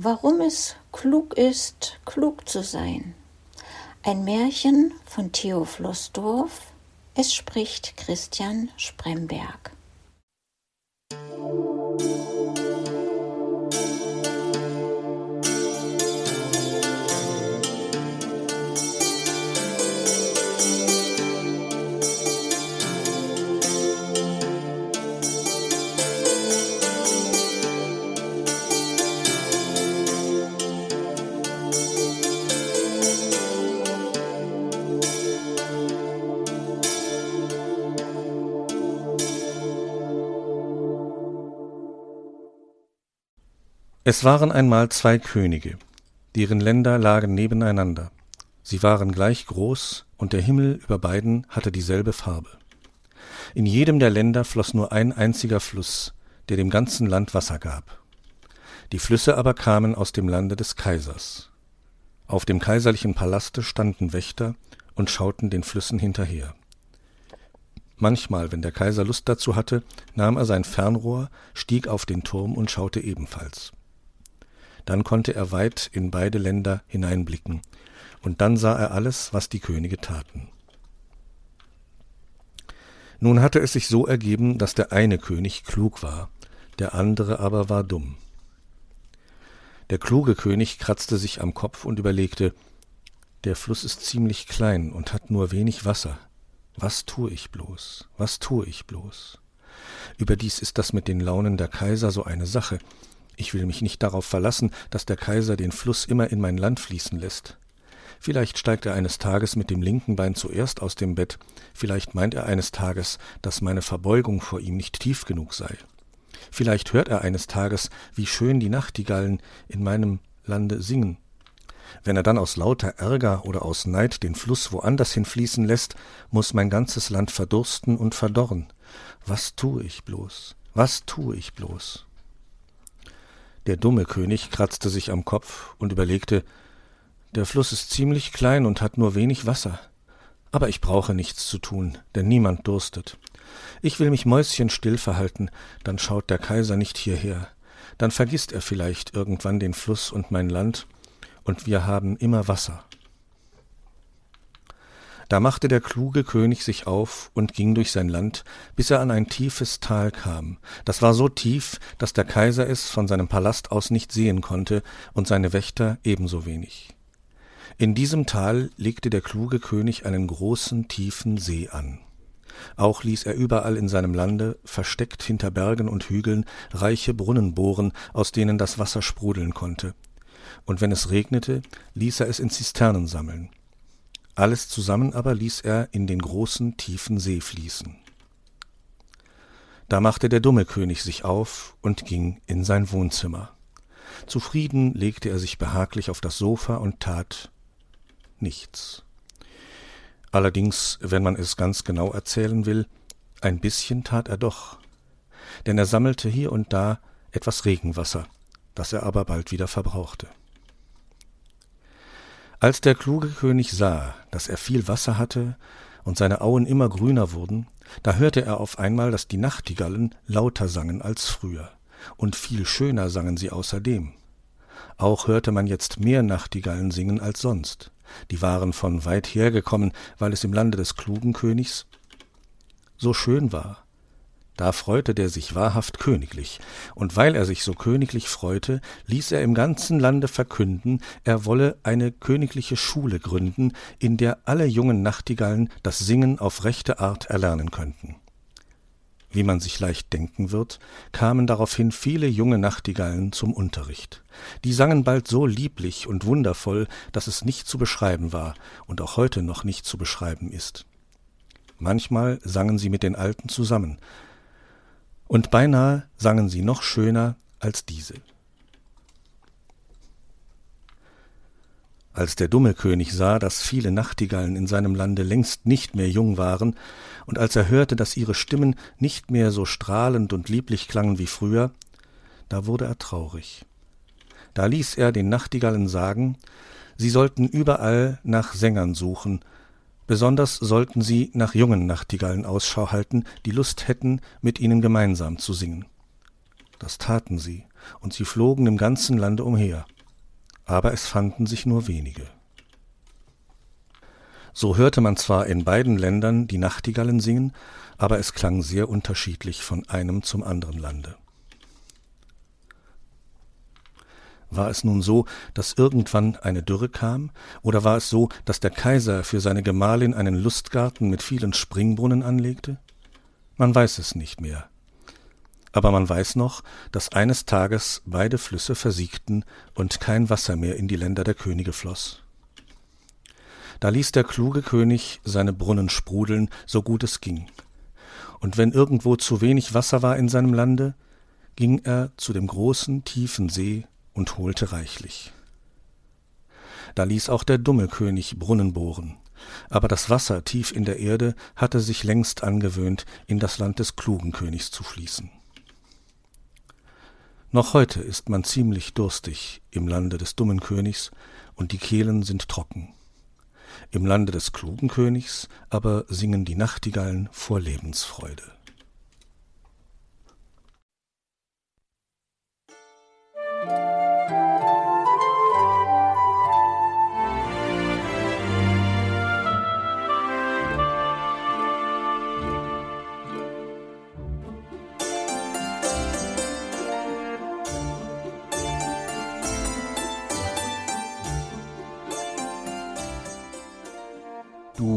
Warum es klug ist, klug zu sein. Ein Märchen von Theo Flossdorf. Es spricht Christian Spremberg. Es waren einmal zwei Könige, deren Länder lagen nebeneinander. Sie waren gleich groß, und der Himmel über beiden hatte dieselbe Farbe. In jedem der Länder floß nur ein einziger Fluss, der dem ganzen Land Wasser gab. Die Flüsse aber kamen aus dem Lande des Kaisers. Auf dem kaiserlichen Palaste standen Wächter und schauten den Flüssen hinterher. Manchmal, wenn der Kaiser Lust dazu hatte, nahm er sein Fernrohr, stieg auf den Turm und schaute ebenfalls. Dann konnte er weit in beide Länder hineinblicken, und dann sah er alles, was die Könige taten. Nun hatte es sich so ergeben, dass der eine König klug war, der andere aber war dumm. Der kluge König kratzte sich am Kopf und überlegte, der Fluss ist ziemlich klein und hat nur wenig Wasser. Was tue ich bloß? Was tue ich bloß? Überdies ist das mit den Launen der Kaiser so eine Sache. Ich will mich nicht darauf verlassen, dass der Kaiser den Fluss immer in mein Land fließen lässt. Vielleicht steigt er eines Tages mit dem linken Bein zuerst aus dem Bett, vielleicht meint er eines Tages, dass meine Verbeugung vor ihm nicht tief genug sei. Vielleicht hört er eines Tages, wie schön die Nachtigallen in meinem Lande singen. Wenn er dann aus lauter Ärger oder aus Neid den Fluss woanders hinfließen lässt, muss mein ganzes Land verdursten und verdorren. Was tue ich bloß? Was tue ich bloß? Der dumme König kratzte sich am Kopf und überlegte, der Fluss ist ziemlich klein und hat nur wenig Wasser. Aber ich brauche nichts zu tun, denn niemand durstet. Ich will mich mäuschenstill verhalten, dann schaut der Kaiser nicht hierher. Dann vergisst er vielleicht irgendwann den Fluss und mein Land, und wir haben immer Wasser. Da machte der kluge König sich auf und ging durch sein Land, bis er an ein tiefes Tal kam. Das war so tief, dass der Kaiser es von seinem Palast aus nicht sehen konnte und seine Wächter ebenso wenig. In diesem Tal legte der kluge König einen großen, tiefen See an. Auch ließ er überall in seinem Lande, versteckt hinter Bergen und Hügeln, reiche Brunnen bohren, aus denen das Wasser sprudeln konnte. Und wenn es regnete, ließ er es in Zisternen sammeln. Alles zusammen aber ließ er in den großen, tiefen See fließen. Da machte der dumme König sich auf und ging in sein Wohnzimmer. Zufrieden legte er sich behaglich auf das Sofa und tat nichts. Allerdings, wenn man es ganz genau erzählen will, ein bisschen tat er doch, denn er sammelte hier und da etwas Regenwasser, das er aber bald wieder verbrauchte. Als der kluge König sah, dass er viel Wasser hatte und seine Auen immer grüner wurden, da hörte er auf einmal, dass die Nachtigallen lauter sangen als früher, und viel schöner sangen sie außerdem. Auch hörte man jetzt mehr Nachtigallen singen als sonst. Die waren von weit her gekommen, weil es im Lande des klugen Königs so schön war, da freute der sich wahrhaft königlich, und weil er sich so königlich freute, ließ er im ganzen Lande verkünden, er wolle eine königliche Schule gründen, in der alle jungen Nachtigallen das Singen auf rechte Art erlernen könnten. Wie man sich leicht denken wird, kamen daraufhin viele junge Nachtigallen zum Unterricht. Die sangen bald so lieblich und wundervoll, dass es nicht zu beschreiben war und auch heute noch nicht zu beschreiben ist. Manchmal sangen sie mit den Alten zusammen, und beinahe sangen sie noch schöner als diese. Als der dumme König sah, dass viele Nachtigallen in seinem Lande längst nicht mehr jung waren, und als er hörte, dass ihre Stimmen nicht mehr so strahlend und lieblich klangen wie früher, da wurde er traurig. Da ließ er den Nachtigallen sagen, sie sollten überall nach Sängern suchen Besonders sollten sie nach jungen Nachtigallen Ausschau halten, die Lust hätten, mit ihnen gemeinsam zu singen. Das taten sie, und sie flogen im ganzen Lande umher, aber es fanden sich nur wenige. So hörte man zwar in beiden Ländern die Nachtigallen singen, aber es klang sehr unterschiedlich von einem zum anderen Lande. War es nun so, dass irgendwann eine Dürre kam, oder war es so, dass der Kaiser für seine Gemahlin einen Lustgarten mit vielen Springbrunnen anlegte? Man weiß es nicht mehr. Aber man weiß noch, dass eines Tages beide Flüsse versiegten und kein Wasser mehr in die Länder der Könige floss. Da ließ der kluge König seine Brunnen sprudeln, so gut es ging. Und wenn irgendwo zu wenig Wasser war in seinem Lande, ging er zu dem großen, tiefen See und holte reichlich. Da ließ auch der dumme König Brunnen bohren, aber das Wasser tief in der Erde hatte sich längst angewöhnt, in das Land des klugen Königs zu fließen. Noch heute ist man ziemlich durstig im Lande des dummen Königs, und die Kehlen sind trocken. Im Lande des klugen Königs aber singen die Nachtigallen vor Lebensfreude.